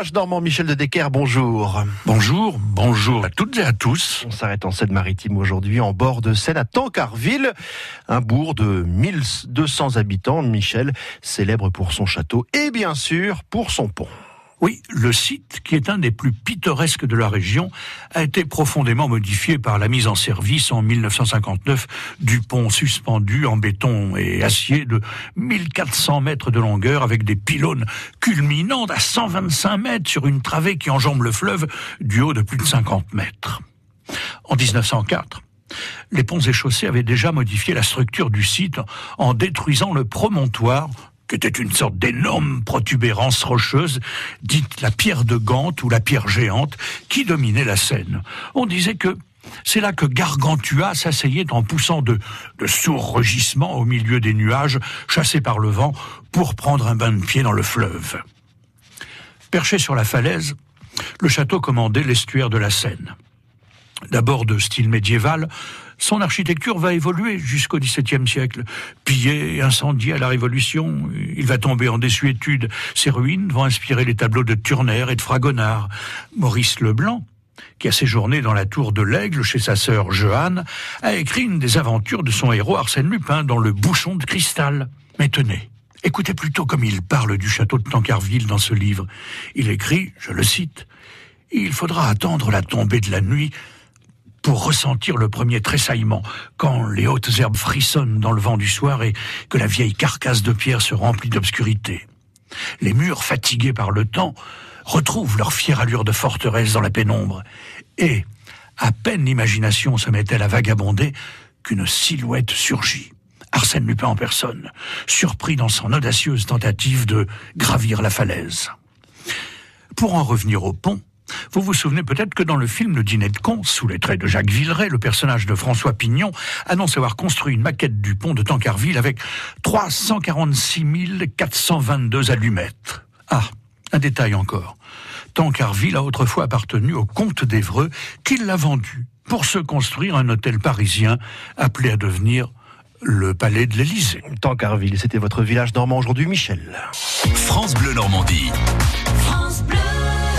village normand Michel de Decker, bonjour. Bonjour, bonjour à toutes et à tous. On s'arrête en Seine-Maritime aujourd'hui, en bord de Seine, à Tancarville, un bourg de 1200 habitants. Michel, célèbre pour son château et bien sûr pour son pont. Oui, le site, qui est un des plus pittoresques de la région, a été profondément modifié par la mise en service en 1959 du pont suspendu en béton et acier de 1400 mètres de longueur avec des pylônes culminant à 125 mètres sur une travée qui enjambe le fleuve du haut de plus de 50 mètres. En 1904, les ponts et chaussées avaient déjà modifié la structure du site en détruisant le promontoire qui était une sorte d'énorme protubérance rocheuse, dite la pierre de Gante ou la pierre géante, qui dominait la Seine. On disait que c'est là que Gargantua s'asseyait en poussant de, de sourds rugissements au milieu des nuages, chassés par le vent, pour prendre un bain de pied dans le fleuve. Perché sur la falaise, le château commandait l'estuaire de la Seine. D'abord de style médiéval, son architecture va évoluer jusqu'au XVIIe siècle. Pillé et incendié à la Révolution, il va tomber en désuétude. Ses ruines vont inspirer les tableaux de Turner et de Fragonard. Maurice Leblanc, qui a séjourné dans la tour de l'Aigle chez sa sœur Jeanne, a écrit une des aventures de son héros Arsène Lupin dans Le Bouchon de cristal. Mais tenez, écoutez plutôt comme il parle du château de Tancarville dans ce livre. Il écrit, je le cite, Il faudra attendre la tombée de la nuit pour ressentir le premier tressaillement, quand les hautes herbes frissonnent dans le vent du soir et que la vieille carcasse de pierre se remplit d'obscurité. Les murs, fatigués par le temps, retrouvent leur fière allure de forteresse dans la pénombre, et, à peine l'imagination se met-elle à vagabonder, qu'une silhouette surgit. Arsène Lupin en personne, surpris dans son audacieuse tentative de gravir la falaise. Pour en revenir au pont, vous vous souvenez peut-être que dans le film Le Dîner de con, sous les traits de Jacques Villeray, le personnage de François Pignon annonce avoir construit une maquette du pont de Tancarville avec 346 422 allumettes. Ah, un détail encore. Tancarville a autrefois appartenu au comte d'Evreux, qui l'a vendu pour se construire un hôtel parisien appelé à devenir le palais de l'Élysée. Tancarville, c'était votre village normand aujourd'hui, Michel. France Bleu Normandie.